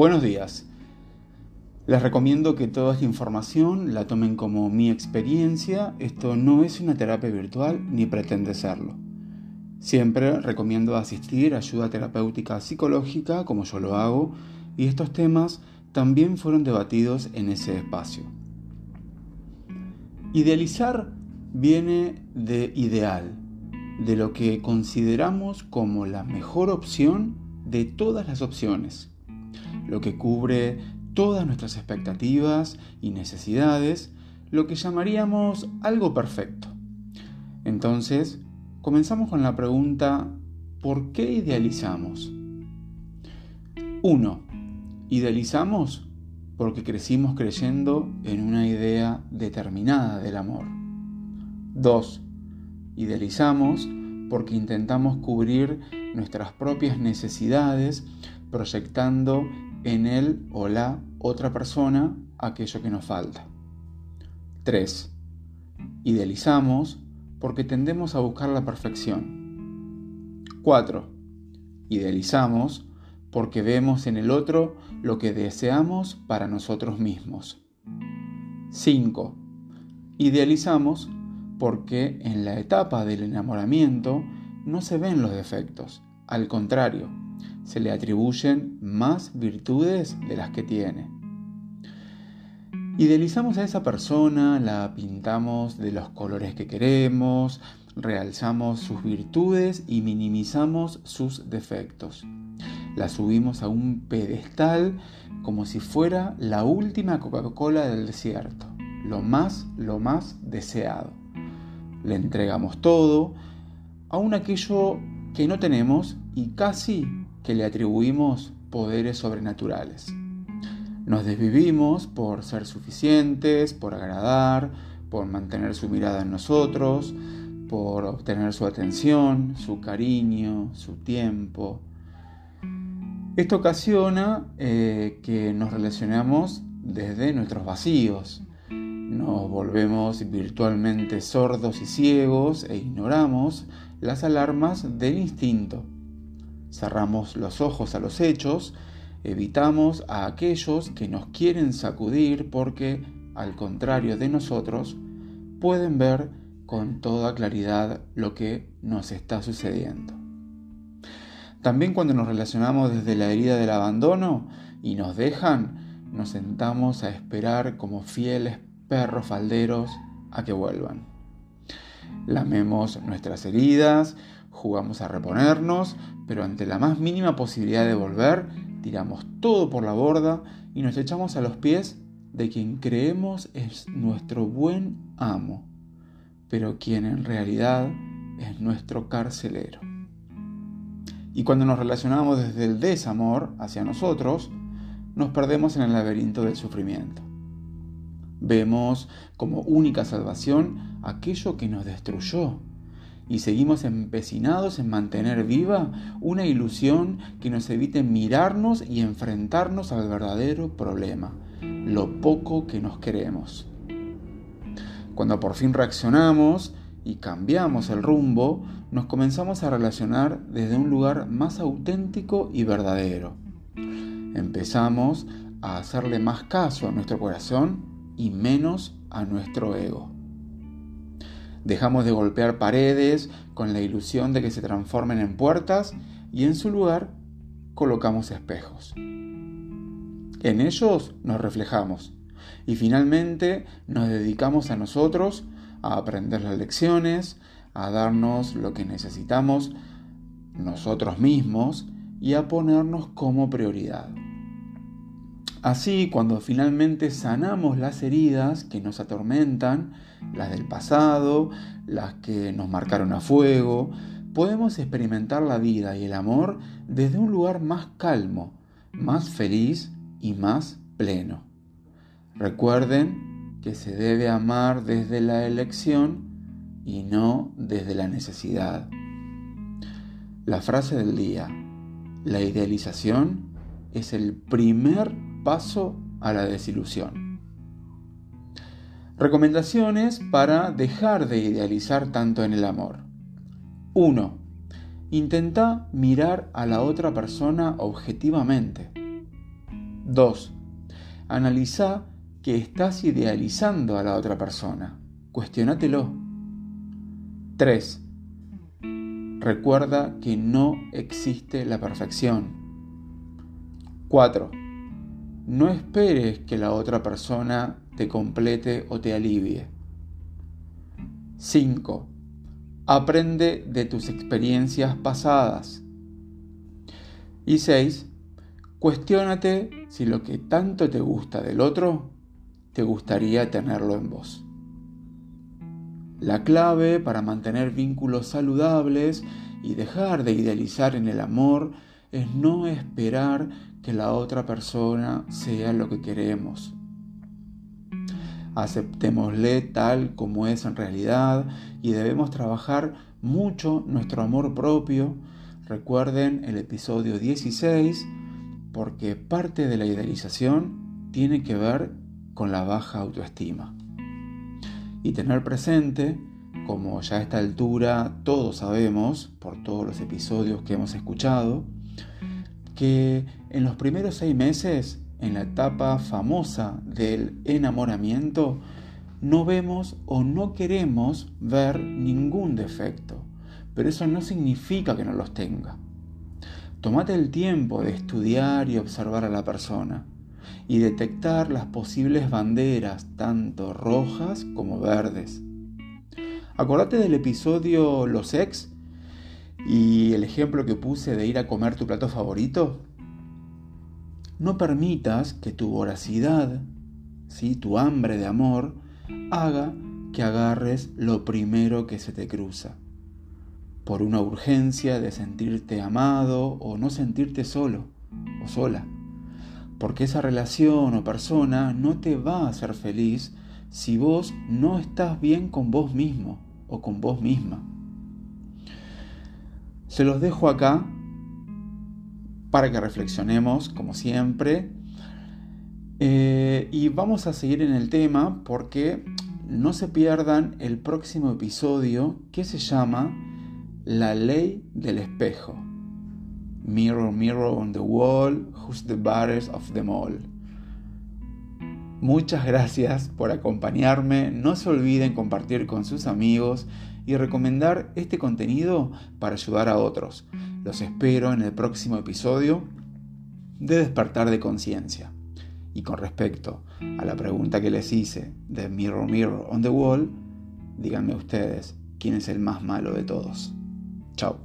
Buenos días. Les recomiendo que toda esta información la tomen como mi experiencia. Esto no es una terapia virtual ni pretende serlo. Siempre recomiendo asistir a ayuda terapéutica psicológica como yo lo hago y estos temas también fueron debatidos en ese espacio. Idealizar viene de ideal, de lo que consideramos como la mejor opción de todas las opciones, lo que cubre todas nuestras expectativas y necesidades, lo que llamaríamos algo perfecto. Entonces, comenzamos con la pregunta, ¿por qué idealizamos? 1. Idealizamos porque crecimos creyendo en una idea determinada del amor. 2. Idealizamos porque intentamos cubrir nuestras propias necesidades proyectando en él o la otra persona aquello que nos falta. 3. Idealizamos porque tendemos a buscar la perfección. 4. Idealizamos porque vemos en el otro lo que deseamos para nosotros mismos. 5. Idealizamos porque en la etapa del enamoramiento no se ven los defectos, al contrario, se le atribuyen más virtudes de las que tiene. Idealizamos a esa persona, la pintamos de los colores que queremos, realzamos sus virtudes y minimizamos sus defectos. La subimos a un pedestal como si fuera la última Coca-Cola del desierto, lo más, lo más deseado le entregamos todo, aun aquello que no tenemos y casi que le atribuimos poderes sobrenaturales. Nos desvivimos por ser suficientes, por agradar, por mantener su mirada en nosotros, por obtener su atención, su cariño, su tiempo. Esto ocasiona eh, que nos relacionemos desde nuestros vacíos, nos volvemos virtualmente sordos y ciegos e ignoramos las alarmas del instinto. Cerramos los ojos a los hechos, evitamos a aquellos que nos quieren sacudir porque, al contrario de nosotros, pueden ver con toda claridad lo que nos está sucediendo. También cuando nos relacionamos desde la herida del abandono y nos dejan, nos sentamos a esperar como fieles perros falderos a que vuelvan. Lamemos nuestras heridas, jugamos a reponernos, pero ante la más mínima posibilidad de volver, tiramos todo por la borda y nos echamos a los pies de quien creemos es nuestro buen amo, pero quien en realidad es nuestro carcelero. Y cuando nos relacionamos desde el desamor hacia nosotros, nos perdemos en el laberinto del sufrimiento. Vemos como única salvación aquello que nos destruyó y seguimos empecinados en mantener viva una ilusión que nos evite mirarnos y enfrentarnos al verdadero problema, lo poco que nos queremos. Cuando por fin reaccionamos y cambiamos el rumbo, nos comenzamos a relacionar desde un lugar más auténtico y verdadero. Empezamos a hacerle más caso a nuestro corazón y menos a nuestro ego. Dejamos de golpear paredes con la ilusión de que se transformen en puertas y en su lugar colocamos espejos. En ellos nos reflejamos y finalmente nos dedicamos a nosotros a aprender las lecciones, a darnos lo que necesitamos nosotros mismos y a ponernos como prioridad. Así, cuando finalmente sanamos las heridas que nos atormentan, las del pasado, las que nos marcaron a fuego, podemos experimentar la vida y el amor desde un lugar más calmo, más feliz y más pleno. Recuerden que se debe amar desde la elección y no desde la necesidad. La frase del día, la idealización es el primer paso a la desilusión. Recomendaciones para dejar de idealizar tanto en el amor. 1. Intenta mirar a la otra persona objetivamente. 2. Analiza que estás idealizando a la otra persona. Cuestiónatelo. 3. Recuerda que no existe la perfección. 4. No esperes que la otra persona te complete o te alivie. 5. Aprende de tus experiencias pasadas. Y 6. Cuestiónate si lo que tanto te gusta del otro, te gustaría tenerlo en vos. La clave para mantener vínculos saludables y dejar de idealizar en el amor es no esperar que la otra persona sea lo que queremos. Aceptémosle tal como es en realidad y debemos trabajar mucho nuestro amor propio. Recuerden el episodio 16 porque parte de la idealización tiene que ver con la baja autoestima. Y tener presente, como ya a esta altura todos sabemos, por todos los episodios que hemos escuchado, que en los primeros seis meses, en la etapa famosa del enamoramiento, no vemos o no queremos ver ningún defecto, pero eso no significa que no los tenga. Tómate el tiempo de estudiar y observar a la persona y detectar las posibles banderas, tanto rojas como verdes. Acordate del episodio Los ex y el ejemplo que puse de ir a comer tu plato favorito. No permitas que tu voracidad, ¿sí? tu hambre de amor, haga que agarres lo primero que se te cruza, por una urgencia de sentirte amado o no sentirte solo o sola porque esa relación o persona no te va a hacer feliz si vos no estás bien con vos mismo o con vos misma. Se los dejo acá para que reflexionemos, como siempre. Eh, y vamos a seguir en el tema porque no se pierdan el próximo episodio que se llama La ley del espejo. Mirror, mirror on the wall, who's the baddest of them all. Muchas gracias por acompañarme. No se olviden compartir con sus amigos y recomendar este contenido para ayudar a otros. Los espero en el próximo episodio de Despertar de Conciencia. Y con respecto a la pregunta que les hice de Mirror Mirror on the Wall, díganme ustedes quién es el más malo de todos. Chao.